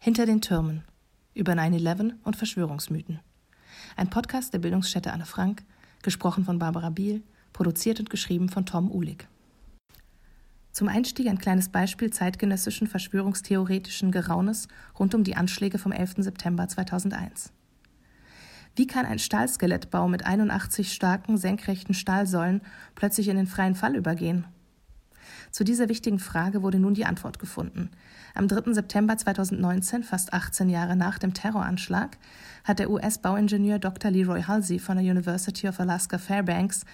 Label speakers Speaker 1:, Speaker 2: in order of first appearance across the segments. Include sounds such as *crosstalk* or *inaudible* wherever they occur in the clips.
Speaker 1: Hinter den Türmen über 9-11 und Verschwörungsmythen. Ein Podcast der Bildungsstätte Anne Frank, gesprochen von Barbara Biel, produziert und geschrieben von Tom Uhlig. Zum Einstieg ein kleines Beispiel zeitgenössischen verschwörungstheoretischen Geraunes rund um die Anschläge vom 11. September 2001. Wie kann ein Stahlskelettbau mit 81 starken, senkrechten Stahlsäulen plötzlich in den freien Fall übergehen? Zu dieser wichtigen Frage wurde nun die Antwort gefunden. Am 3. September 2019, fast 18 Jahre nach dem Terroranschlag, hat der US-Bauingenieur Dr. Leroy Halsey von der University of Alaska Fairbanks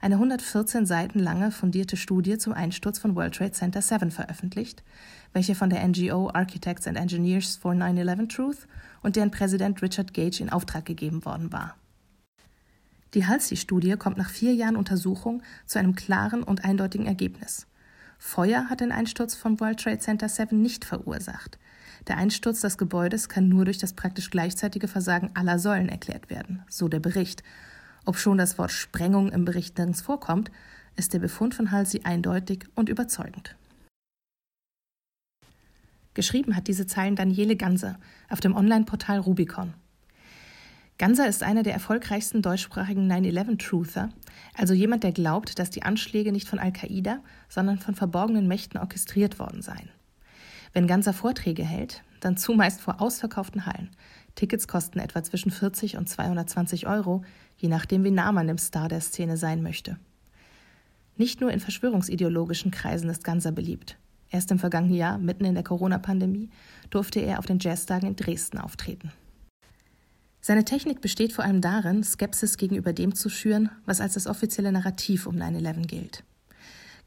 Speaker 1: eine 114 Seiten lange fundierte Studie zum Einsturz von World Trade Center 7 veröffentlicht, welche von der NGO Architects and Engineers for 9-11 Truth und deren Präsident Richard Gage in Auftrag gegeben worden war. Die Halsey-Studie kommt nach vier Jahren Untersuchung zu einem klaren und eindeutigen Ergebnis. Feuer hat den Einsturz vom World Trade Center 7 nicht verursacht. Der Einsturz des Gebäudes kann nur durch das praktisch gleichzeitige Versagen aller Säulen erklärt werden, so der Bericht, ob schon das Wort Sprengung im Bericht nirgends vorkommt, ist der Befund von Halsey eindeutig und überzeugend. Geschrieben hat diese Zeilen Daniele Ganser auf dem Online-Portal Rubicon. Ganser ist einer der erfolgreichsten deutschsprachigen 9-11-Truther, also jemand, der glaubt, dass die Anschläge nicht von Al-Qaida, sondern von verborgenen Mächten orchestriert worden seien. Wenn Ganser Vorträge hält, dann zumeist vor ausverkauften Hallen. Tickets kosten etwa zwischen 40 und 220 Euro, je nachdem, wie nah man dem Star der Szene sein möchte. Nicht nur in verschwörungsideologischen Kreisen ist Ganser beliebt. Erst im vergangenen Jahr, mitten in der Corona-Pandemie, durfte er auf den Jazztagen in Dresden auftreten. Seine Technik besteht vor allem darin, Skepsis gegenüber dem zu schüren, was als das offizielle Narrativ um 9-11 gilt.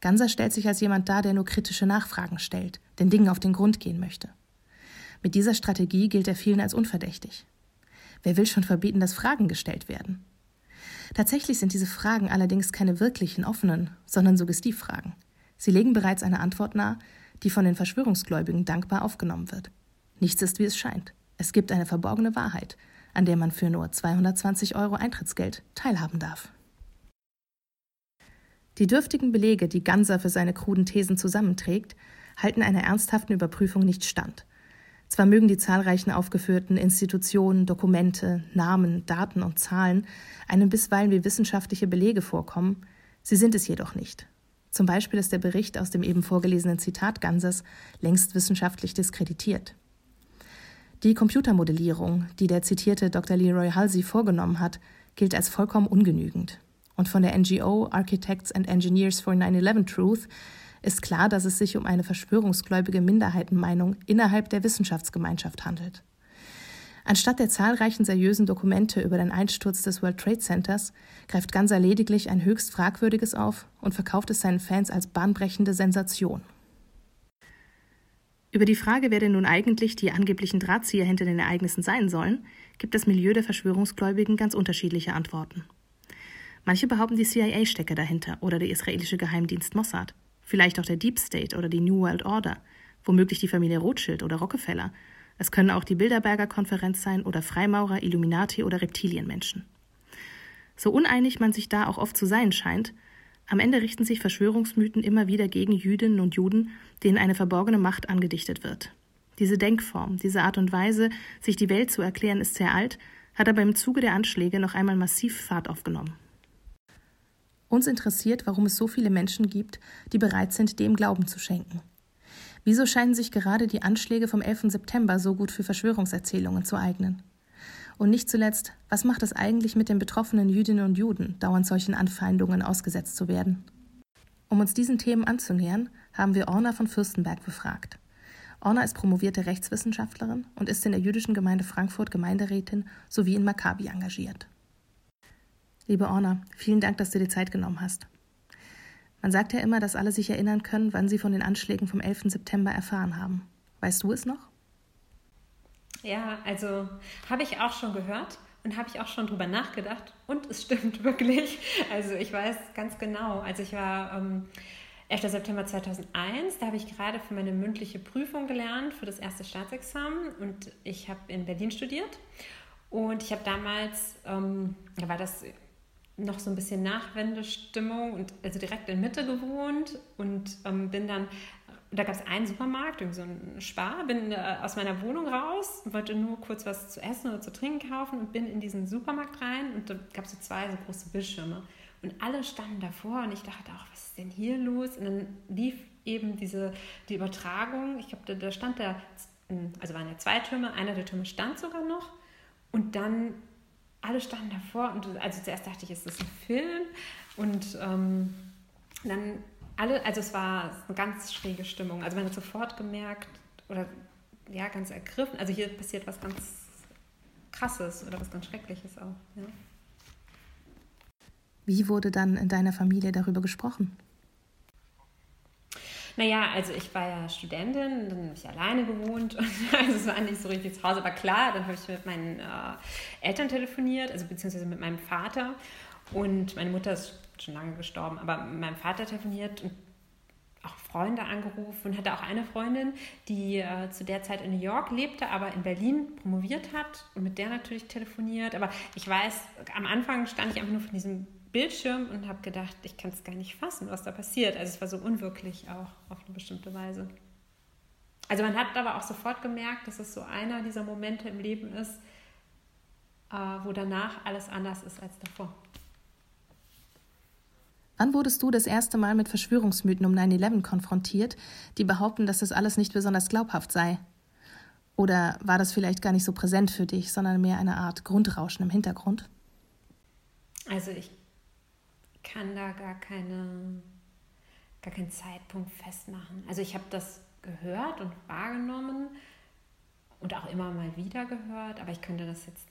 Speaker 1: Ganser stellt sich als jemand dar, der nur kritische Nachfragen stellt, den Dingen auf den Grund gehen möchte. Mit dieser Strategie gilt er vielen als unverdächtig. Wer will schon verbieten, dass Fragen gestellt werden? Tatsächlich sind diese Fragen allerdings keine wirklichen offenen, sondern Suggestivfragen. Sie legen bereits eine Antwort nahe, die von den Verschwörungsgläubigen dankbar aufgenommen wird. Nichts ist, wie es scheint. Es gibt eine verborgene Wahrheit, an der man für nur 220 Euro Eintrittsgeld teilhaben darf. Die dürftigen Belege, die Ganser für seine kruden Thesen zusammenträgt, halten einer ernsthaften Überprüfung nicht stand. Zwar mögen die zahlreichen aufgeführten Institutionen, Dokumente, Namen, Daten und Zahlen einem bisweilen wie wissenschaftliche Belege vorkommen, sie sind es jedoch nicht. Zum Beispiel ist der Bericht aus dem eben vorgelesenen Zitat Gansers längst wissenschaftlich diskreditiert. Die Computermodellierung, die der zitierte Dr. Leroy Halsey vorgenommen hat, gilt als vollkommen ungenügend. Und von der NGO Architects and Engineers for 9-11 Truth ist klar, dass es sich um eine verschwörungsgläubige Minderheitenmeinung innerhalb der Wissenschaftsgemeinschaft handelt. Anstatt der zahlreichen seriösen Dokumente über den Einsturz des World Trade Centers greift Ganser lediglich ein höchst fragwürdiges auf und verkauft es seinen Fans als bahnbrechende Sensation. Über die Frage, wer denn nun eigentlich die angeblichen Drahtzieher hinter den Ereignissen sein sollen, gibt das Milieu der Verschwörungsgläubigen ganz unterschiedliche Antworten. Manche behaupten, die CIA stecke dahinter oder der israelische Geheimdienst Mossad vielleicht auch der Deep State oder die New World Order, womöglich die Familie Rothschild oder Rockefeller. Es können auch die Bilderberger Konferenz sein oder Freimaurer, Illuminati oder Reptilienmenschen. So uneinig man sich da auch oft zu sein scheint, am Ende richten sich Verschwörungsmythen immer wieder gegen Jüdinnen und Juden, denen eine verborgene Macht angedichtet wird. Diese Denkform, diese Art und Weise, sich die Welt zu erklären, ist sehr alt, hat aber im Zuge der Anschläge noch einmal massiv Fahrt aufgenommen. Uns interessiert, warum es so viele Menschen gibt, die bereit sind, dem Glauben zu schenken. Wieso scheinen sich gerade die Anschläge vom 11. September so gut für Verschwörungserzählungen zu eignen? Und nicht zuletzt, was macht es eigentlich mit den betroffenen Jüdinnen und Juden, dauernd solchen Anfeindungen ausgesetzt zu werden? Um uns diesen Themen anzunähern, haben wir Orna von Fürstenberg befragt. Orna ist promovierte Rechtswissenschaftlerin und ist in der jüdischen Gemeinde Frankfurt Gemeinderätin sowie in Maccabi engagiert. Liebe Orna, vielen Dank, dass du dir Zeit genommen hast. Man sagt ja immer, dass alle sich erinnern können, wann sie von den Anschlägen vom 11. September erfahren haben. Weißt du es noch?
Speaker 2: Ja, also habe ich auch schon gehört und habe ich auch schon drüber nachgedacht und es stimmt *laughs* wirklich. Also ich weiß ganz genau, also ich war ähm, 11. September 2001, da habe ich gerade für meine mündliche Prüfung gelernt, für das erste Staatsexamen und ich habe in Berlin studiert und ich habe damals, ähm, da war das noch so ein bisschen Nachwendestimmung und also direkt in Mitte gewohnt und ähm, bin dann da gab es einen Supermarkt, irgendwie so ein Spar, bin äh, aus meiner Wohnung raus, wollte nur kurz was zu essen oder zu trinken kaufen und bin in diesen Supermarkt rein und da gab es so zwei so große Bildschirme. Und alle standen davor und ich dachte auch, was ist denn hier los? Und dann lief eben diese, die Übertragung, ich glaube, da, da stand der, also waren ja zwei Türme, einer der Türme stand sogar noch und dann alle standen davor und also zuerst dachte ich, ist das ein Film? Und ähm, dann alle, also es war eine ganz schräge Stimmung. Also man hat sofort gemerkt oder ja, ganz ergriffen. Also hier passiert was ganz Krasses oder was ganz Schreckliches auch. Ja.
Speaker 1: Wie wurde dann in deiner Familie darüber gesprochen?
Speaker 2: Naja, also ich war ja Studentin, dann habe ich alleine gewohnt und *laughs* also es war nicht so richtig zu Hause, aber klar, dann habe ich mit meinen äh, Eltern telefoniert, also beziehungsweise mit meinem Vater und meine Mutter ist schon lange gestorben, aber meinem Vater telefoniert und auch Freunde angerufen und hatte auch eine Freundin, die äh, zu der Zeit in New York lebte, aber in Berlin promoviert hat und mit der natürlich telefoniert. Aber ich weiß, am Anfang stand ich einfach nur von diesem Bildschirm und habe gedacht, ich kann es gar nicht fassen, was da passiert. Also es war so unwirklich auch auf eine bestimmte Weise. Also man hat aber auch sofort gemerkt, dass es so einer dieser Momente im Leben ist, äh, wo danach alles anders ist als davor.
Speaker 1: Wann wurdest du das erste Mal mit Verschwörungsmythen um 9-11 konfrontiert, die behaupten, dass das alles nicht besonders glaubhaft sei? Oder war das vielleicht gar nicht so präsent für dich, sondern mehr eine Art Grundrauschen im Hintergrund?
Speaker 2: Also ich kann da gar keine gar keinen Zeitpunkt festmachen. Also ich habe das gehört und wahrgenommen und auch immer mal wieder gehört, aber ich könnte das jetzt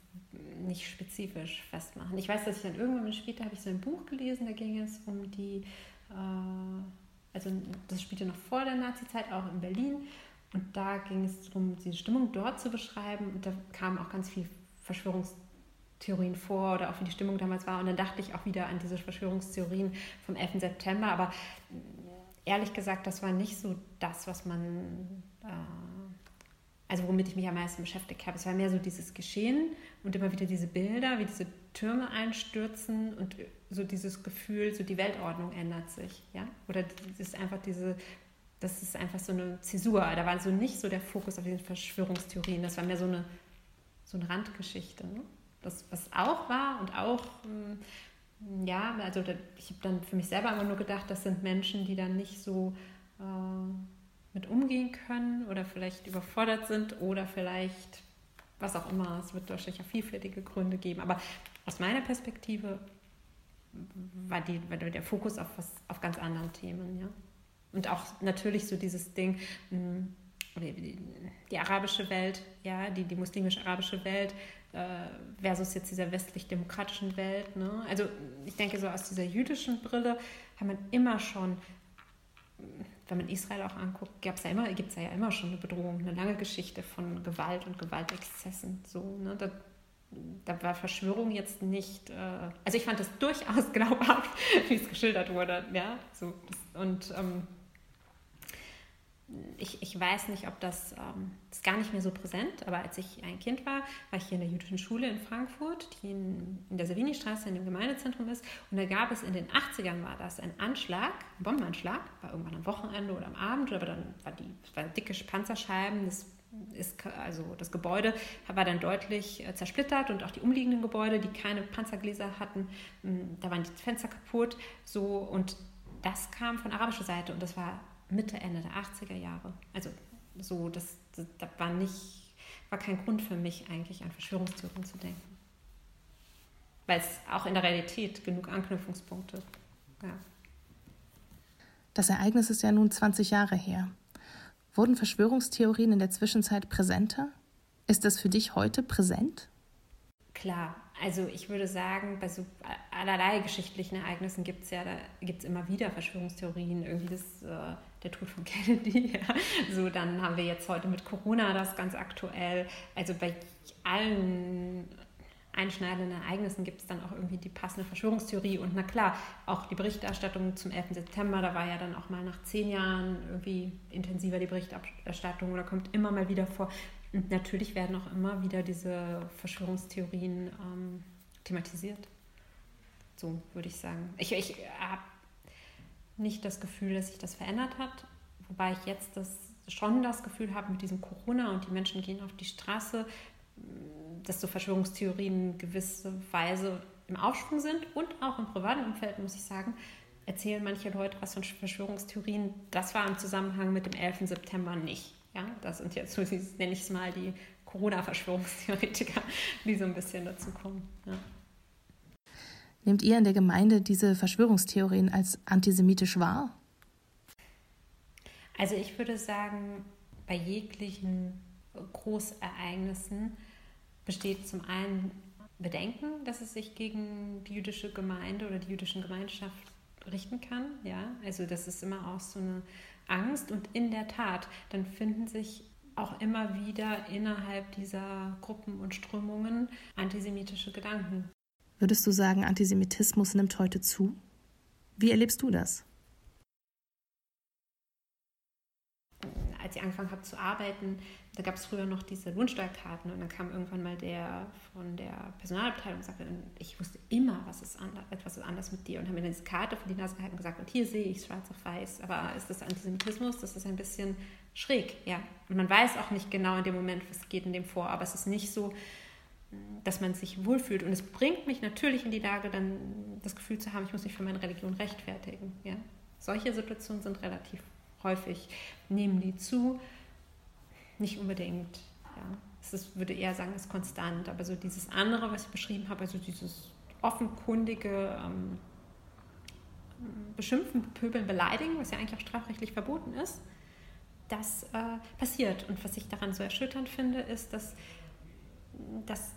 Speaker 2: nicht spezifisch festmachen. Ich weiß, dass ich dann irgendwann später habe ich so ein Buch gelesen, da ging es um die, äh, also das spielte noch vor der Nazi-Zeit, auch in Berlin. Und da ging es darum, diese Stimmung dort zu beschreiben. Und da kamen auch ganz viele Verschwörungstheorien vor oder auch wie die Stimmung damals war. Und dann dachte ich auch wieder an diese Verschwörungstheorien vom 11. September. Aber ehrlich gesagt, das war nicht so das, was man äh, also womit ich mich am meisten beschäftigt habe. Es war mehr so dieses Geschehen und immer wieder diese Bilder, wie diese Türme einstürzen und so dieses Gefühl, so die Weltordnung ändert sich, ja? Oder das ist einfach diese, das ist einfach so eine Zäsur. Da war so nicht so der Fokus auf diese Verschwörungstheorien, das war mehr so eine, so eine Randgeschichte. Ne? Das, was auch war und auch, hm, ja, also ich habe dann für mich selber immer nur gedacht, das sind Menschen, die dann nicht so äh, mit umgehen können oder vielleicht überfordert sind oder vielleicht was auch immer. Es wird wahrscheinlich vielfältige Gründe geben. Aber aus meiner Perspektive war, die, war der Fokus auf, was, auf ganz anderen Themen. Ja? Und auch natürlich so dieses Ding, hm, die, arabische Welt, ja, die, die muslimisch-arabische Welt äh, versus jetzt dieser westlich-demokratischen Welt. Ne? Also ich denke, so aus dieser jüdischen Brille haben wir immer schon wenn man Israel auch anguckt, gab es ja immer, gibt es ja immer schon eine Bedrohung, eine lange Geschichte von Gewalt und Gewaltexzessen. So, ne? da, da war Verschwörung jetzt nicht, äh, also ich fand das *laughs* durchaus glaubhaft, wie es geschildert wurde. Ja? So, und ähm, ich, ich weiß nicht, ob das, ähm, das ist gar nicht mehr so präsent, aber als ich ein Kind war, war ich hier in der jüdischen Schule in Frankfurt, die in, in der Savini-Straße in dem Gemeindezentrum ist. Und da gab es in den 80ern war das ein Anschlag, ein Bombenanschlag, war irgendwann am Wochenende oder am Abend, aber dann war die war dicke Panzerscheiben, das ist, also das Gebäude war dann deutlich äh, zersplittert und auch die umliegenden Gebäude, die keine Panzergläser hatten, da waren die Fenster kaputt. So, und das kam von arabischer Seite und das war Mitte, Ende der 80er Jahre. Also so, das, das, das war nicht, war kein Grund für mich eigentlich an Verschwörungstheorien zu denken. Weil es auch in der Realität genug Anknüpfungspunkte gab.
Speaker 1: Das Ereignis ist ja nun 20 Jahre her. Wurden Verschwörungstheorien in der Zwischenzeit präsenter? Ist das für dich heute präsent?
Speaker 2: Klar, also ich würde sagen, bei so allerlei geschichtlichen Ereignissen gibt es ja, da gibt es immer wieder Verschwörungstheorien, irgendwie das, äh, der Tod von *laughs* Kennedy, ja. so dann haben wir jetzt heute mit Corona das ganz aktuell, also bei allen einschneidenden Ereignissen gibt es dann auch irgendwie die passende Verschwörungstheorie und na klar, auch die Berichterstattung zum 11. September, da war ja dann auch mal nach zehn Jahren irgendwie intensiver die Berichterstattung oder kommt immer mal wieder vor, und natürlich werden auch immer wieder diese Verschwörungstheorien ähm, thematisiert. So würde ich sagen. Ich, ich habe nicht das Gefühl, dass sich das verändert hat, wobei ich jetzt das, schon das Gefühl habe mit diesem Corona und die Menschen gehen auf die Straße, dass so Verschwörungstheorien gewisse Weise im Aufschwung sind und auch im privaten Umfeld, muss ich sagen, erzählen manche Leute was von Verschwörungstheorien. Das war im Zusammenhang mit dem 11. September nicht. Ja, das sind jetzt, so *laughs* nenne ich es mal, die Corona-Verschwörungstheoretiker, die so ein bisschen dazu kommen. Ja.
Speaker 1: Nehmt ihr in der Gemeinde diese Verschwörungstheorien als antisemitisch wahr?
Speaker 2: Also ich würde sagen, bei jeglichen Großereignissen besteht zum einen Bedenken, dass es sich gegen die jüdische Gemeinde oder die jüdischen Gemeinschaft richten kann. Ja, also das ist immer auch so eine Angst und in der Tat, dann finden sich auch immer wieder innerhalb dieser Gruppen und Strömungen antisemitische Gedanken.
Speaker 1: Würdest du sagen, Antisemitismus nimmt heute zu? Wie erlebst du das?
Speaker 2: als ich angefangen habe zu arbeiten, da gab es früher noch diese Lohnsteuerkarten und dann kam irgendwann mal der von der Personalabteilung und sagte, ich wusste immer, was ist anders, etwas ist anders mit dir und haben mir dann diese Karte vor die Nase gehalten und gesagt, und hier sehe ich schwarz auf weiß, aber ist das Antisemitismus? Das ist ein bisschen schräg, ja. Und man weiß auch nicht genau in dem Moment, was geht in dem vor, aber es ist nicht so, dass man sich wohlfühlt. Und es bringt mich natürlich in die Lage, dann das Gefühl zu haben, ich muss mich für meine Religion rechtfertigen. Ja? Solche Situationen sind relativ häufig nehmen die zu. Nicht unbedingt, ja. Es ist, würde eher sagen, ist konstant. Aber so dieses andere, was ich beschrieben habe, also dieses offenkundige ähm, Beschimpfen, Pöbeln, Beleidigen, was ja eigentlich auch strafrechtlich verboten ist, das äh, passiert. Und was ich daran so erschütternd finde, ist, dass, dass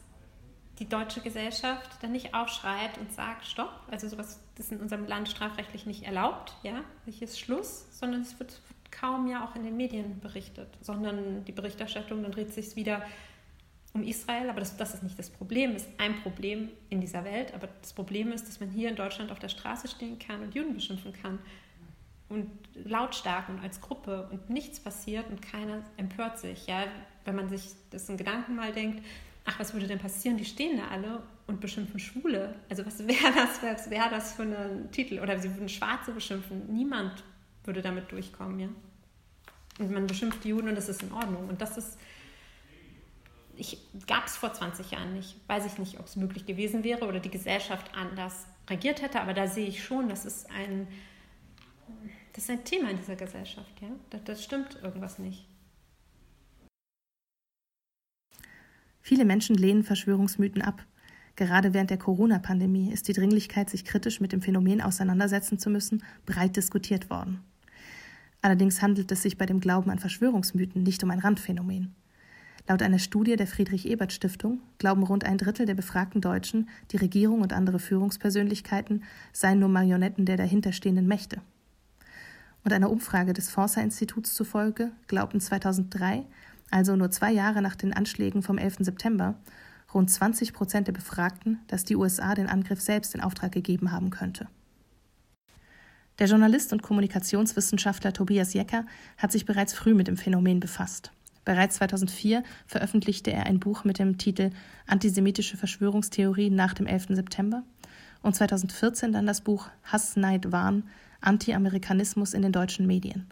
Speaker 2: die deutsche Gesellschaft dann nicht aufschreit und sagt, stopp, also sowas ist in unserem Land strafrechtlich nicht erlaubt, ja, hier ist Schluss, sondern es wird, wird kaum ja auch in den Medien berichtet, sondern die Berichterstattung, dann dreht sich wieder um Israel, aber das, das ist nicht das Problem, ist ein Problem in dieser Welt, aber das Problem ist, dass man hier in Deutschland auf der Straße stehen kann und Juden beschimpfen kann. Und lautstark und als Gruppe und nichts passiert und keiner empört sich, ja, wenn man sich das in Gedanken mal denkt, ach, was würde denn passieren? Die stehen da alle und beschimpfen Schwule. Also was wäre *laughs* das, was wäre das für ein Titel? Oder sie würden Schwarze beschimpfen. Niemand würde damit durchkommen, ja. Und man beschimpft die Juden und das ist in Ordnung. Und das ist, ich gab es vor 20 Jahren nicht. Weiß ich nicht, ob es möglich gewesen wäre oder die Gesellschaft anders reagiert hätte, aber da sehe ich schon, das ist ein, das ist ein Thema in dieser Gesellschaft, ja. Das, das stimmt irgendwas nicht.
Speaker 1: Viele Menschen lehnen Verschwörungsmythen ab. Gerade während der Corona-Pandemie ist die Dringlichkeit, sich kritisch mit dem Phänomen auseinandersetzen zu müssen, breit diskutiert worden. Allerdings handelt es sich bei dem Glauben an Verschwörungsmythen nicht um ein Randphänomen. Laut einer Studie der Friedrich-Ebert-Stiftung glauben rund ein Drittel der befragten Deutschen, die Regierung und andere Führungspersönlichkeiten seien nur Marionetten der dahinterstehenden Mächte. Und einer Umfrage des Forsa-Instituts zufolge glaubten 2003 also nur zwei Jahre nach den Anschlägen vom 11. September, rund 20 Prozent der Befragten, dass die USA den Angriff selbst in Auftrag gegeben haben könnte. Der Journalist und Kommunikationswissenschaftler Tobias Jecker hat sich bereits früh mit dem Phänomen befasst. Bereits 2004 veröffentlichte er ein Buch mit dem Titel Antisemitische Verschwörungstheorien nach dem 11. September und 2014 dann das Buch Hass, Neid, Wahn Anti-Amerikanismus in den deutschen Medien.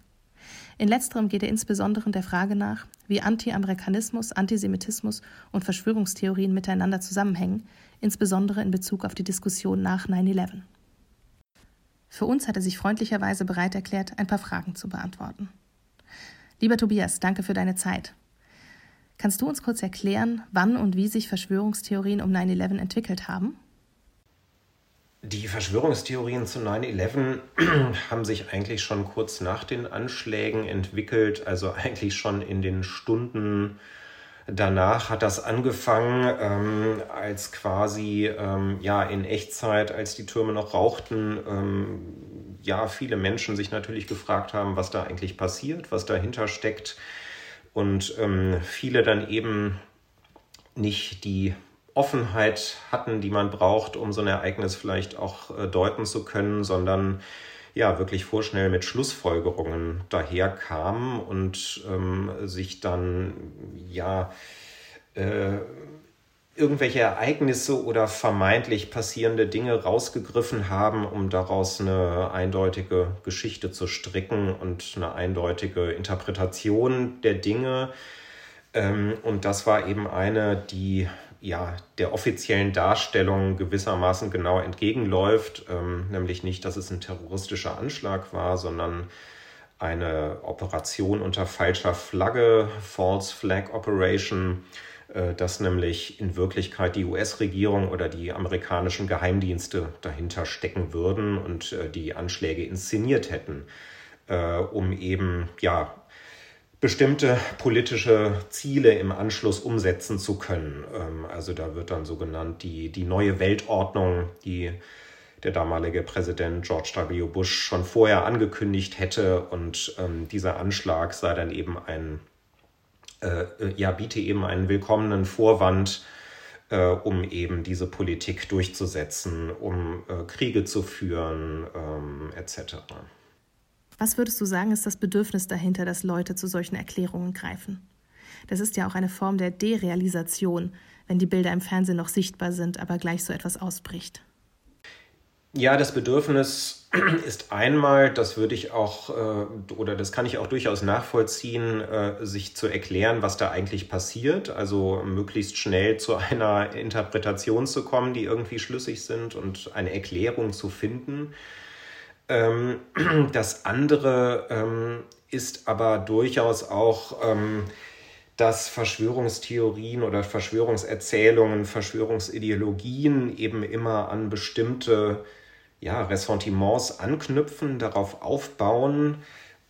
Speaker 1: In letzterem geht er insbesondere der Frage nach, wie Anti-Amerikanismus, Antisemitismus und Verschwörungstheorien miteinander zusammenhängen, insbesondere in Bezug auf die Diskussion nach 9-11. Für uns hat er sich freundlicherweise bereit erklärt, ein paar Fragen zu beantworten. Lieber Tobias, danke für deine Zeit. Kannst du uns kurz erklären, wann und wie sich Verschwörungstheorien um 9-11 entwickelt haben?
Speaker 3: Die Verschwörungstheorien zu 9-11 *clears throat* haben sich eigentlich schon kurz nach den Anschlägen entwickelt, also eigentlich schon in den Stunden danach hat das angefangen, ähm, als quasi ähm, ja in Echtzeit, als die Türme noch rauchten, ähm, ja viele Menschen sich natürlich gefragt haben, was da eigentlich passiert, was dahinter steckt. Und ähm, viele dann eben nicht die Offenheit hatten, die man braucht, um so ein Ereignis vielleicht auch äh, deuten zu können, sondern ja wirklich vorschnell mit Schlussfolgerungen daherkamen und ähm, sich dann ja äh, irgendwelche Ereignisse oder vermeintlich passierende Dinge rausgegriffen haben, um daraus eine eindeutige Geschichte zu stricken und eine eindeutige Interpretation der Dinge. Ähm, und das war eben eine, die ja der offiziellen Darstellung gewissermaßen genau entgegenläuft, ähm, nämlich nicht, dass es ein terroristischer Anschlag war, sondern eine Operation unter falscher Flagge, False Flag Operation, äh, dass nämlich in Wirklichkeit die US-Regierung oder die amerikanischen Geheimdienste dahinter stecken würden und äh, die Anschläge inszeniert hätten, äh, um eben ja bestimmte politische Ziele im Anschluss umsetzen zu können. Ähm, also da wird dann so genannt die, die neue Weltordnung, die der damalige Präsident George W. Bush schon vorher angekündigt hätte und ähm, dieser Anschlag sei dann eben ein äh, ja, biete eben einen willkommenen Vorwand, äh, um eben diese Politik durchzusetzen, um äh, Kriege zu führen, ähm, etc.
Speaker 1: Was würdest du sagen, ist das Bedürfnis dahinter, dass Leute zu solchen Erklärungen greifen? Das ist ja auch eine Form der Derealisation, wenn die Bilder im Fernsehen noch sichtbar sind, aber gleich so etwas ausbricht.
Speaker 3: Ja, das Bedürfnis *clears throat* ist einmal, das würde ich auch, äh, oder das kann ich auch durchaus nachvollziehen, äh, sich zu erklären, was da eigentlich passiert. Also möglichst schnell zu einer Interpretation zu kommen, die irgendwie schlüssig sind und eine Erklärung zu finden. Ähm, *clears throat* das andere ähm, ist aber durchaus auch, ähm, dass Verschwörungstheorien oder Verschwörungserzählungen, Verschwörungsideologien eben immer an bestimmte ja, Ressentiments anknüpfen, darauf aufbauen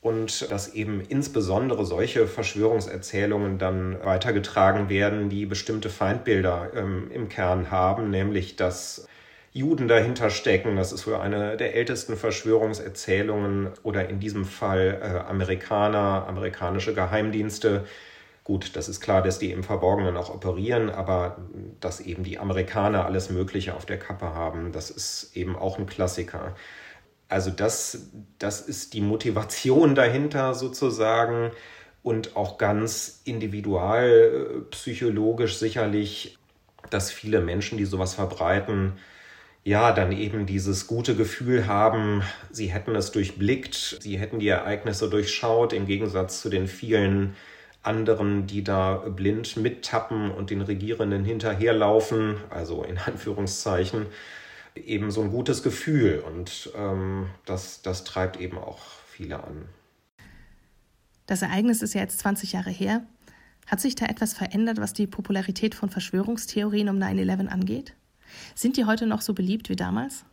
Speaker 3: und dass eben insbesondere solche Verschwörungserzählungen dann weitergetragen werden, die bestimmte Feindbilder ähm, im Kern haben, nämlich dass Juden dahinter stecken. Das ist wohl eine der ältesten Verschwörungserzählungen oder in diesem Fall äh, Amerikaner, amerikanische Geheimdienste, Gut, das ist klar, dass die im Verborgenen auch operieren, aber dass eben die Amerikaner alles Mögliche auf der Kappe haben, das ist eben auch ein Klassiker. Also das, das ist die Motivation *laughs* dahinter sozusagen und auch ganz individualpsychologisch sicherlich, dass viele Menschen, die sowas verbreiten, ja, dann eben dieses gute Gefühl haben, sie hätten es durchblickt, sie hätten die Ereignisse durchschaut, im Gegensatz zu den vielen anderen, die da blind mittappen und den Regierenden hinterherlaufen, also in *laughs* Anführungszeichen, eben so ein gutes Gefühl. Und ähm, das, das treibt eben auch viele an.
Speaker 1: Das Ereignis ist ja jetzt 20 Jahre her. Hat sich da etwas verändert, was die Popularität von Verschwörungstheorien um 9-11 angeht? Sind die heute noch so beliebt wie damals?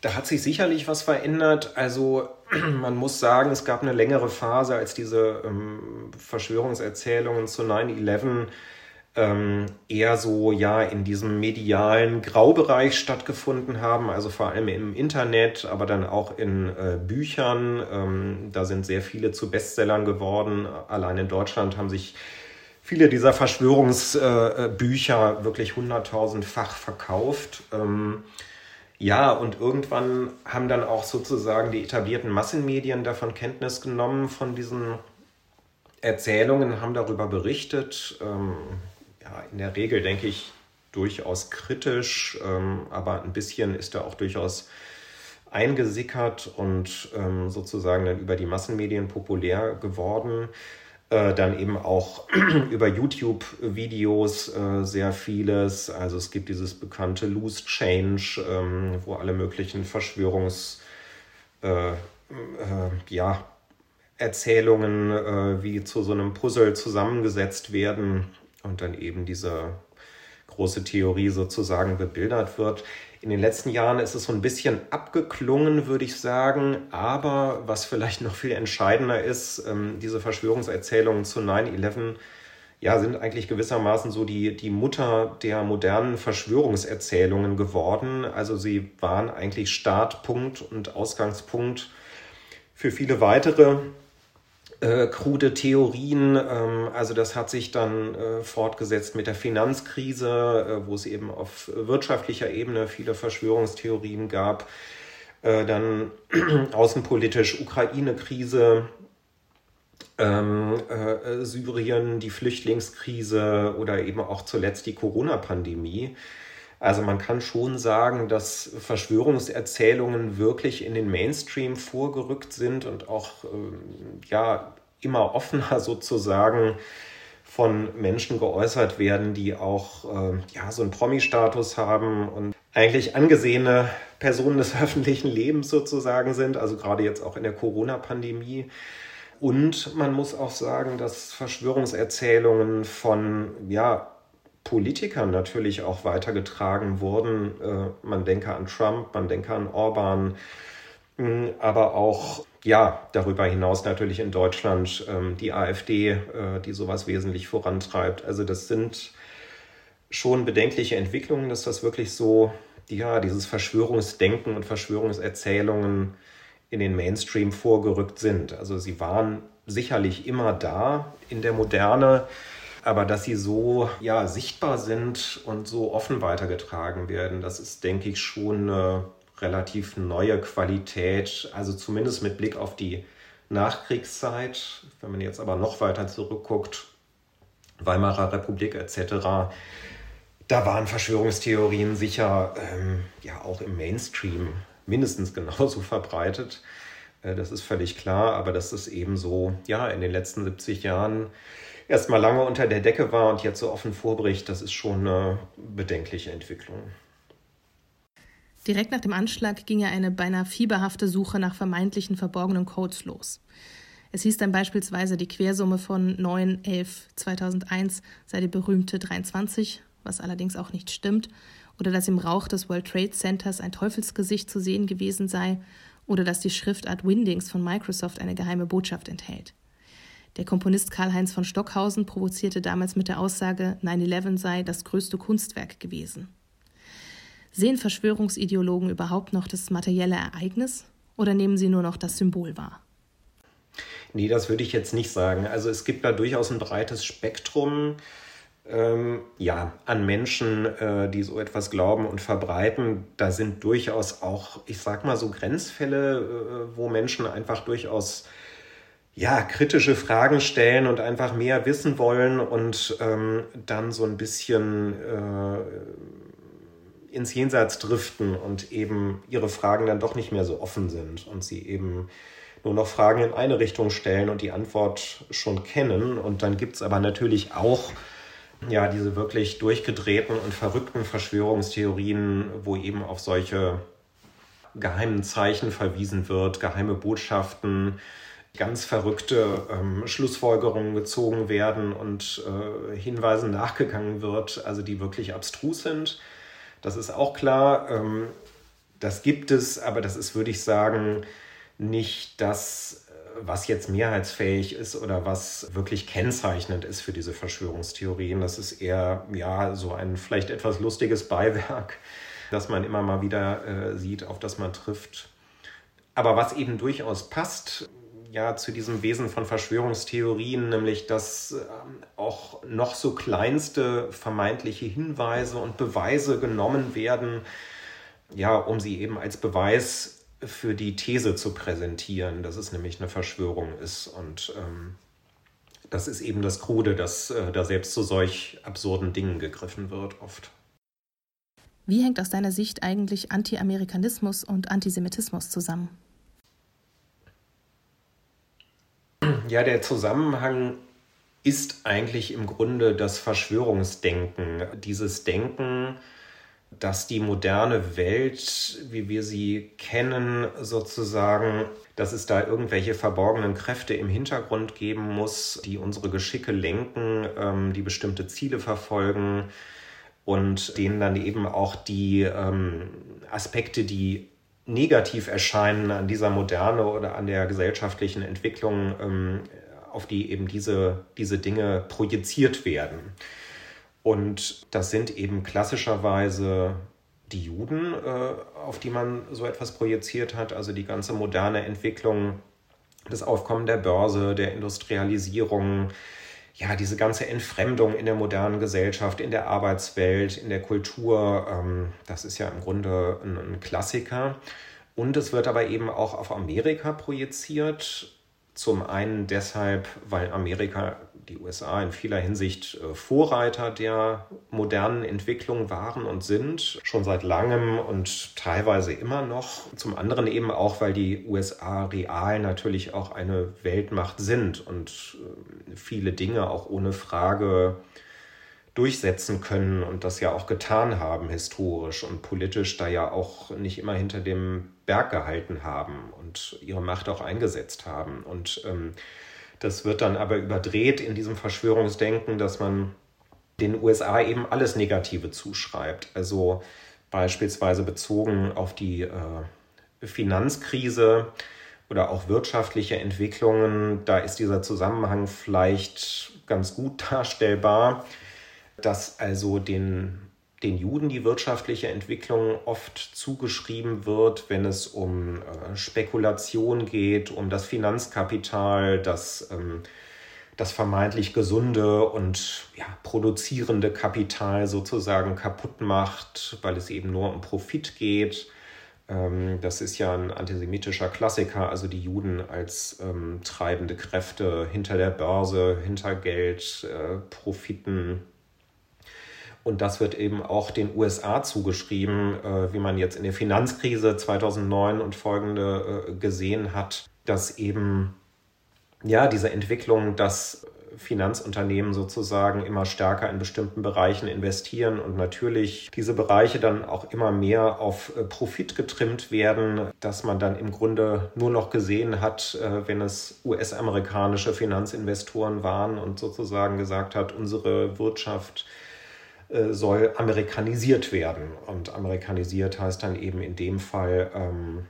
Speaker 3: Da hat sich sicherlich was verändert. Also *clears throat* man muss sagen, es gab eine längere Phase, als diese ähm, Verschwörungserzählungen zu 9-11 ähm, eher so ja in diesem medialen Graubereich stattgefunden haben, also vor allem im Internet, aber dann auch in äh, Büchern. Ähm, da sind sehr viele zu Bestsellern geworden. Allein in Deutschland haben sich viele dieser Verschwörungsbücher äh, wirklich hunderttausendfach verkauft. Ähm, ja, und irgendwann haben dann auch sozusagen die etablierten Massenmedien davon Kenntnis genommen, von diesen Erzählungen, haben darüber berichtet. Ähm, ja, in der Regel denke ich durchaus kritisch, ähm, aber ein bisschen ist da auch durchaus eingesickert und ähm, sozusagen dann über die Massenmedien populär geworden. Äh, dann eben auch *clears throat* über YouTube-Videos äh, sehr vieles. Also es gibt dieses bekannte Loose Change, ähm, wo alle möglichen Verschwörungs... Äh, äh ja, Erzählungen äh, wie zu so einem Puzzle zusammengesetzt werden und dann eben diese große Theorie sozusagen bebildert wird. In den letzten Jahren ist es so ein bisschen abgeklungen, würde ich sagen. Aber was vielleicht noch viel entscheidender ist, ähm, diese Verschwörungserzählungen zu 9-11 ja, sind eigentlich gewissermaßen so die, die Mutter der modernen Verschwörungserzählungen geworden. Also sie waren eigentlich Startpunkt und Ausgangspunkt für viele weitere äh, krude Theorien. Ähm, also das hat sich dann äh, fortgesetzt mit der Finanzkrise, äh, wo es eben auf wirtschaftlicher Ebene viele Verschwörungstheorien gab. Äh, dann *clears throat* außenpolitisch Ukraine-Krise. ähm, äh, Syrien, die Flüchtlingskrise oder eben auch zuletzt die Corona-Pandemie. Also man kann schon sagen, dass Verschwörungserzählungen wirklich in den Mainstream vorgerückt sind und auch ähm, ja immer offener *laughs* sozusagen von Menschen geäußert werden, die auch äh, ja so einen Promi-Status haben und eigentlich angesehene Personen des *laughs* öffentlichen Lebens sozusagen sind, also gerade jetzt auch in der Corona-Pandemie. Und man muss auch sagen, dass Verschwörungserzählungen von ja, Politikern natürlich auch weitergetragen wurden. Äh, man denke an Trump, man denke an Orban, hm, aber auch ja, darüber hinaus natürlich in Deutschland ähm, die AfD, äh, die sowas wesentlich vorantreibt. Also das sind schon bedenkliche Entwicklungen, dass das wirklich so, ja, dieses Verschwörungsdenken und Verschwörungserzählungen in den Mainstream vorgerückt sind. Also sie waren sicherlich immer da in der Moderne, aber dass sie so ja, sichtbar sind und so offen weitergetragen werden, das ist, denke ich, schon eine relativ neue Qualität, also zumindest mit Blick auf die Nachkriegszeit. Wenn man jetzt aber noch weiter zurückguckt, Weimarer Republik etc., da waren Verschwörungstheorien sicher ähm, ja auch im Mainstream mindestens genauso verbreitet. Äh, das ist völlig klar, aber dass es eben so, ja, in den letzten 70 Jahren erstmal lange unter der Decke war und jetzt so offen vorbricht, das ist schon eine bedenkliche Entwicklung.
Speaker 1: Direkt nach dem Anschlag ging ja eine beinahe fieberhafte Suche nach vermeintlichen verborgenen Codes los. Es hieß dann beispielsweise, die Quersumme von 9, 11, 2001 sei die berühmte 23, was allerdings auch nicht stimmt, oder dass im Rauch des World Trade Centers ein Teufelsgesicht zu sehen gewesen sei, oder dass die Schriftart Windings von Microsoft eine geheime Botschaft enthält. Der Komponist Karl-Heinz von Stockhausen provozierte damals mit der Aussage, 9-11 sei das größte Kunstwerk gewesen. Sehen Verschwörungsideologen überhaupt noch das materielle Ereignis oder nehmen sie nur noch das Symbol wahr?
Speaker 3: Nee, das würde ich jetzt nicht sagen. Also es gibt da durchaus ein breites Spektrum ähm, ja, an Menschen, äh, die so etwas glauben und verbreiten. Da sind durchaus auch, ich sag mal, so Grenzfälle, äh, wo Menschen einfach durchaus ja, kritische Fragen stellen und einfach mehr wissen wollen und ähm, dann so ein bisschen äh, ins Jenseits driften und eben ihre Fragen dann doch nicht mehr so offen sind und sie eben nur noch Fragen in eine Richtung stellen und die Antwort schon kennen. Und dann gibt es aber natürlich auch ja, diese wirklich durchgedrehten und verrückten Verschwörungstheorien, wo eben auf solche geheimen Zeichen verwiesen wird, geheime Botschaften, ganz verrückte ähm, Schlussfolgerungen gezogen werden und äh, Hinweisen nachgegangen wird, also die wirklich abstrus sind. Das ist auch klar. Ähm, das gibt es, aber das ist, würde ich sagen, nicht das, was jetzt mehrheitsfähig ist oder was wirklich kennzeichnend ist für diese Verschwörungstheorien. Das ist eher ja so ein vielleicht etwas lustiges Beiwerk, *laughs* das man immer mal wieder äh, sieht, auf das man trifft. Aber was eben durchaus passt, ja zu diesem Wesen von Verschwörungstheorien, nämlich dass ähm, auch noch so kleinste vermeintliche Hinweise und Beweise genommen werden, ja, um sie eben als Beweis für die These zu präsentieren, dass es nämlich eine Verschwörung ist. Und ähm, das ist eben das Krude, dass äh, da selbst zu solch absurden Dingen gegriffen wird oft.
Speaker 1: Wie hängt aus deiner Sicht eigentlich Anti-Amerikanismus und Antisemitismus zusammen?
Speaker 3: Ja, der Zusammenhang ist eigentlich im Grunde das Verschwörungsdenken. Dieses Denken, dass die moderne Welt, wie wir sie kennen, sozusagen, dass es da irgendwelche verborgenen Kräfte im Hintergrund geben muss, die unsere Geschicke lenken, ähm, die bestimmte Ziele verfolgen und denen dann eben auch die ähm, Aspekte, die negativ erscheinen an dieser Moderne oder an der gesellschaftlichen Entwicklung, ähm, auf die eben diese, diese Dinge projiziert werden. Und das sind eben klassischerweise die Juden, äh, auf die man so etwas projiziert hat, also die ganze moderne Entwicklung, das Aufkommen der Börse, der Industrialisierung, ja, diese ganze Entfremdung in der modernen Gesellschaft, in der Arbeitswelt, in der Kultur, ähm, das ist ja im Grunde ein, ein Klassiker. Und es wird aber eben auch auf Amerika projiziert, Zum einen deshalb, weil Amerika, die USA in vieler Hinsicht äh, Vorreiter der modernen Entwicklung waren und sind, schon seit langem und teilweise immer noch. Zum anderen eben auch, weil die USA real natürlich auch eine Weltmacht sind und äh, viele Dinge auch ohne Frage durchsetzen können und das ja auch getan haben historisch und politisch da ja auch nicht immer hinter dem Berg gehalten haben und ihre Macht auch eingesetzt haben. Und ähm, das wird dann aber überdreht in diesem Verschwörungsdenken, dass man den USA eben alles Negative zuschreibt. Also beispielsweise bezogen auf die äh, Finanzkrise oder auch wirtschaftliche Entwicklungen, da ist dieser Zusammenhang vielleicht ganz gut *laughs* darstellbar dass also den, den Juden die wirtschaftliche Entwicklung oft zugeschrieben wird, wenn es um äh, Spekulation geht, um das Finanzkapital, das ähm, das vermeintlich gesunde und ja, produzierende Kapital sozusagen kaputt macht, weil es eben nur um Profit geht. Ähm, das ist ja ein antisemitischer Klassiker, also die Juden als ähm, treibende Kräfte hinter der Börse, hinter Geld, äh, Profiten und das wird eben auch den USA zugeschrieben, äh, wie man jetzt in der Finanzkrise 2009 und folgende äh, gesehen hat, dass eben ja diese Entwicklung, dass Finanzunternehmen sozusagen immer stärker in bestimmten Bereichen investieren und natürlich diese Bereiche dann auch immer mehr auf äh, Profit getrimmt werden, dass man dann im Grunde nur noch gesehen hat, wenn es US-amerikanische Finanzinvestoren waren und sozusagen gesagt hat, unsere Wirtschaft äh, soll amerikanisiert werden. Und amerikanisiert heißt dann eben in dem Fall, ähm,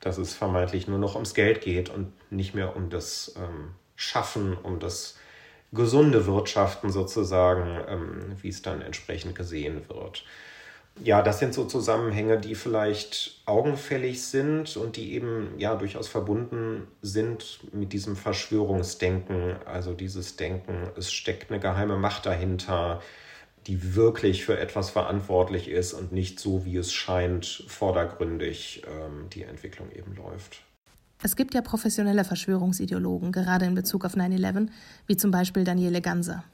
Speaker 3: dass es vermeintlich nur noch ums Geld geht und nicht mehr um das ähm, Schaffen, um das gesunde Wirtschaften sozusagen, ähm, wie es dann entsprechend gesehen wird. Ja, das sind so Zusammenhänge, die vielleicht augenfällig sind und die eben ja durchaus verbunden sind mit diesem Verschwörungsdenken, also dieses Denken, es steckt eine geheime Macht dahinter, die wirklich für etwas verantwortlich ist und nicht so, wie es scheint, vordergründig ähm, die Entwicklung eben läuft.
Speaker 1: Es gibt ja professionelle Verschwörungsideologen, gerade in Bezug auf 9-11, wie zum Beispiel Daniele Ganser.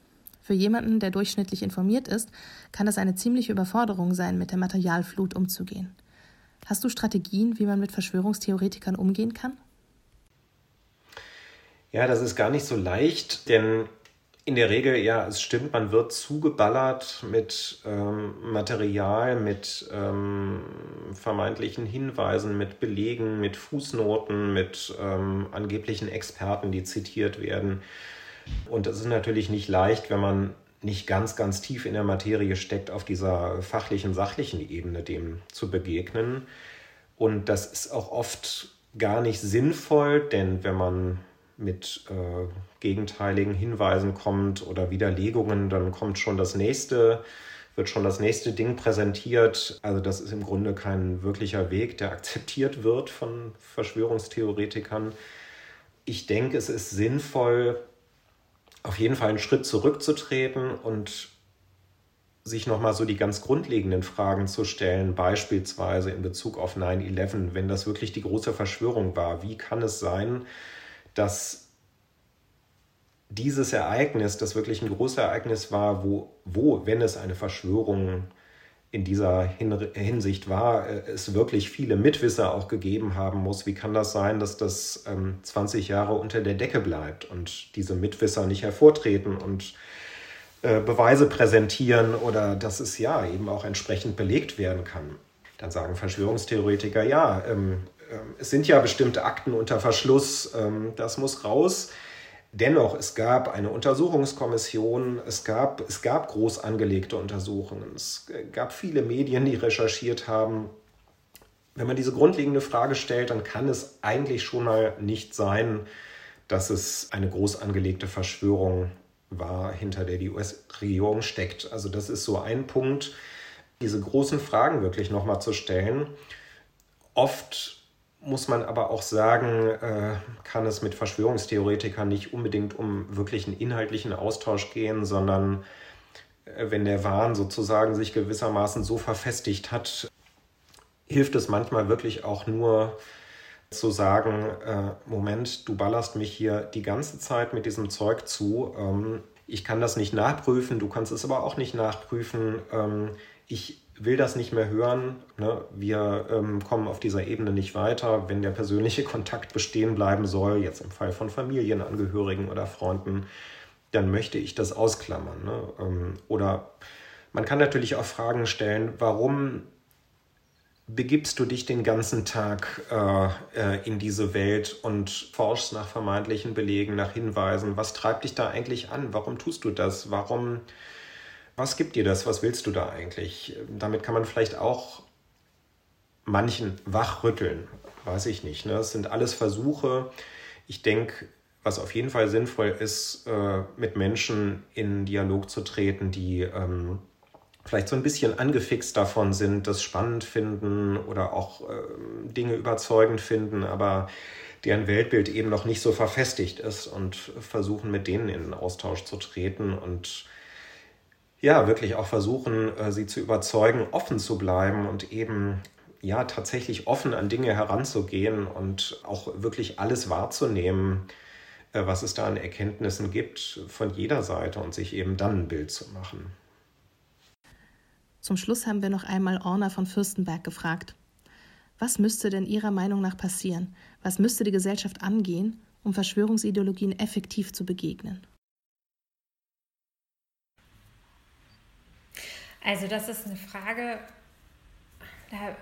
Speaker 1: Für jemanden, der durchschnittlich informiert ist, kann das eine ziemliche Überforderung sein, mit der Materialflut umzugehen. Hast du Strategien, wie man mit Verschwörungstheoretikern umgehen kann?
Speaker 3: Ja, das ist gar nicht so leicht, denn in der Regel, ja, es stimmt, man wird zugeballert mit ähm, Material, mit ähm, vermeintlichen Hinweisen, mit Belegen, mit Fußnoten, mit ähm, angeblichen Experten, die zitiert werden. Und es ist natürlich nicht leicht, wenn man nicht ganz, ganz tief in der Materie steckt, auf dieser fachlichen, sachlichen Ebene dem zu begegnen. Und das ist auch oft gar nicht sinnvoll, denn wenn man mit äh, gegenteiligen Hinweisen kommt oder Widerlegungen, dann kommt schon das nächste, wird schon das nächste Ding präsentiert. Also das ist im Grunde kein wirklicher Weg, der akzeptiert wird von Verschwörungstheoretikern. Ich denke, es ist sinnvoll, auf jeden Fall einen Schritt zurückzutreten und sich nochmal so die ganz grundlegenden Fragen zu stellen, beispielsweise in Bezug auf 9-11, wenn das wirklich die große Verschwörung war. Wie kann es sein, dass dieses Ereignis, das wirklich ein großes Ereignis war, wo, wo, wenn es eine Verschwörung in dieser Hinsicht war, äh, es wirklich viele Mitwisser auch gegeben haben muss. Wie kann das sein, dass das ähm, 20 Jahre unter der Decke bleibt und diese Mitwisser nicht hervortreten und äh, Beweise präsentieren oder dass es ja eben auch entsprechend belegt werden kann? Dann sagen Verschwörungstheoretiker, ja, ähm, es sind ja bestimmte Akten unter Verschluss, ähm, das muss raus. Dennoch, es gab eine Untersuchungskommission, es gab, es gab groß angelegte Untersuchungen, es gab viele Medien, die recherchiert haben. Wenn man diese grundlegende Frage stellt, dann kann es eigentlich schon mal nicht sein, dass es eine groß angelegte Verschwörung war, hinter der die US-Regierung steckt. Also das ist so ein Punkt, diese großen Fragen wirklich nochmal zu stellen. Oft muss man aber auch sagen, äh, kann es mit Verschwörungstheoretikern nicht unbedingt um wirklich einen inhaltlichen Austausch gehen, sondern äh, wenn der Wahn sozusagen sich gewissermaßen so verfestigt hat, hilft es manchmal wirklich auch nur, zu sagen, äh, Moment, du ballerst mich hier die ganze Zeit mit diesem Zeug zu. Ähm, ich kann das nicht nachprüfen, du kannst es aber auch nicht nachprüfen. Ähm, ich will das nicht mehr hören. Ne? Wir ähm, kommen auf dieser Ebene nicht weiter. Wenn der persönliche *laughs* Kontakt bestehen bleiben soll, jetzt im Fall von Familienangehörigen oder Freunden, dann möchte ich das ausklammern. Ne? Ähm, oder man kann natürlich auch Fragen stellen, warum begibst du dich den ganzen Tag äh, äh, in diese Welt und forschst nach vermeintlichen Belegen, nach Hinweisen? Was treibt dich da eigentlich an? Warum tust du das? Warum, was gibt dir das? Was willst du da eigentlich? Damit kann man vielleicht auch manchen wachrütteln, weiß ich nicht. Ne? Das sind alles Versuche. Ich denke, was auf jeden Fall sinnvoll ist, äh, mit Menschen in Dialog zu treten, die ähm, vielleicht so ein bisschen angefixt davon sind, das spannend finden oder auch äh, Dinge überzeugend finden, aber deren Weltbild eben noch nicht so verfestigt ist und versuchen mit denen in den Austausch zu treten und ja, wirklich auch versuchen, äh, sie zu überzeugen, offen zu bleiben und eben ja tatsächlich offen an Dinge heranzugehen und auch wirklich alles wahrzunehmen, äh, was es da an Erkenntnissen gibt von jeder Seite und sich eben dann ein Bild zu machen.
Speaker 1: Zum Schluss haben wir noch einmal Orna von Fürstenberg gefragt. Was müsste denn Ihrer Meinung nach passieren? Was müsste die Gesellschaft angehen, um Verschwörungsideologien effektiv zu begegnen?
Speaker 2: Also das ist eine Frage, da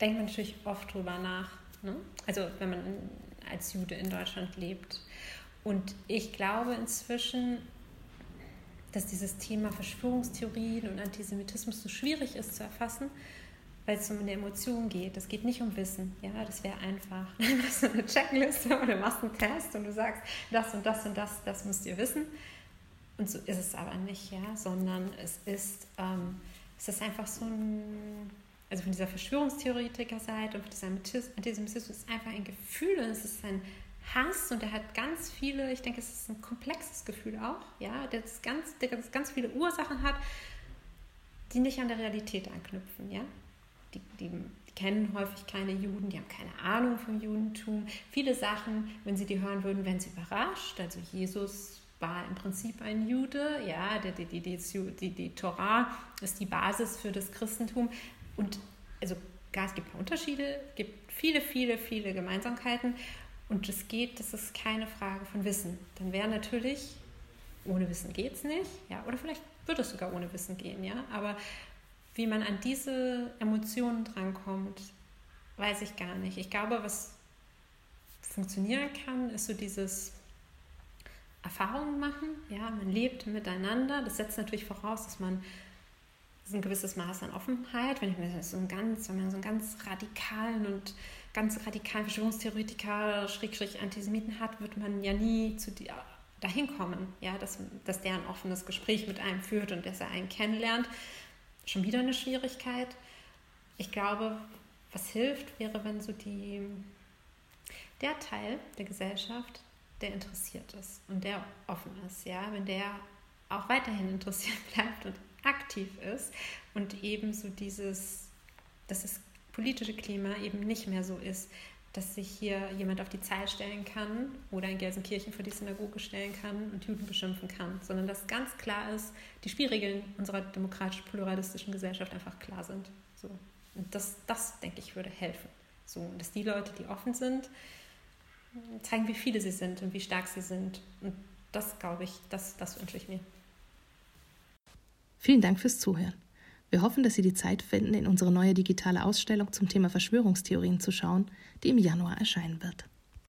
Speaker 2: denkt man natürlich oft drüber nach. Ne? Also wenn man als Jude in Deutschland lebt. Und ich glaube inzwischen, dass dieses Thema Verschwörungstheorien und Antisemitismus so schwierig ist zu erfassen, weil es um eine Emotion geht. Es geht nicht um Wissen. Ja, das wäre einfach. *laughs* Du machst eine Checkliste oder machst einen Test und du sagst, das und das und das, das müsst ihr wissen. Und so ist es aber nicht, ja, sondern es ist, ähm, es ist einfach so ein, also von dieser Verschwörungstheoretiker-Seite und von diesem Antisemitismus ist einfach ein Gefühl und es ist ein Hass und er hat ganz viele, ich denke, es ist ein komplexes Gefühl auch, ja, der ganz, der ganz, ganz viele Ursachen hat, die nicht an der Realität anknüpfen, ja. Die, die, die kennen häufig keine Juden, die haben keine Ahnung vom Judentum. Viele Sachen, wenn sie die hören würden, wären sie überrascht. Also Jesus war im Prinzip ein Jude, ja, die, die, die, die, die Torah ist die Basis für das Christentum. Und also es gibt Unterschiede, es gibt viele, viele, viele Gemeinsamkeiten. Und es geht, das ist keine Frage von Wissen. Dann wäre natürlich, ohne Wissen geht es nicht, ja, oder vielleicht würde es sogar ohne Wissen gehen, ja, aber wie man an diese Emotionen drankommt, weiß ich gar nicht. Ich glaube, was funktionieren kann, ist so dieses Erfahrungen machen, ja, man lebt miteinander. Das setzt natürlich voraus, dass man ein gewisses Maß an Offenheit, wenn ich mir so ein ganz, wenn man so einen ganz radikalen und ganz radikalen Verschwörungstheoretiker, Schrägstrich Antisemiten hat, wird man ja nie zu die, dahin kommen, ja, dass, dass der ein offenes Gespräch mit einem führt und dass er einen kennenlernt. Schon wieder eine Schwierigkeit. Ich glaube, was hilft, wäre, wenn so die, der Teil der Gesellschaft, der interessiert ist und der offen ist, ja, wenn der auch weiterhin *laughs* interessiert bleibt und aktiv ist und eben so dieses, dass es politische Klima eben nicht mehr so ist, dass sich hier jemand auf die Zeit stellen kann oder in Gelsenkirchen vor die Synagoge stellen kann und Juden beschimpfen kann, sondern dass ganz klar ist, die Spielregeln unserer demokratisch-pluralistischen Gesellschaft einfach klar sind. So. Und das, das, denke ich, würde helfen. So, dass die Leute, die offen sind, zeigen, wie viele sie sind und wie stark sie sind. Und das, glaube ich, das, das wünsche ich mir.
Speaker 1: Vielen Dank fürs Zuhören. Wir hoffen, dass Sie die Zeit finden, in unsere neue digitale Ausstellung zum Thema Verschwörungstheorien zu schauen, die im Januar erscheinen wird.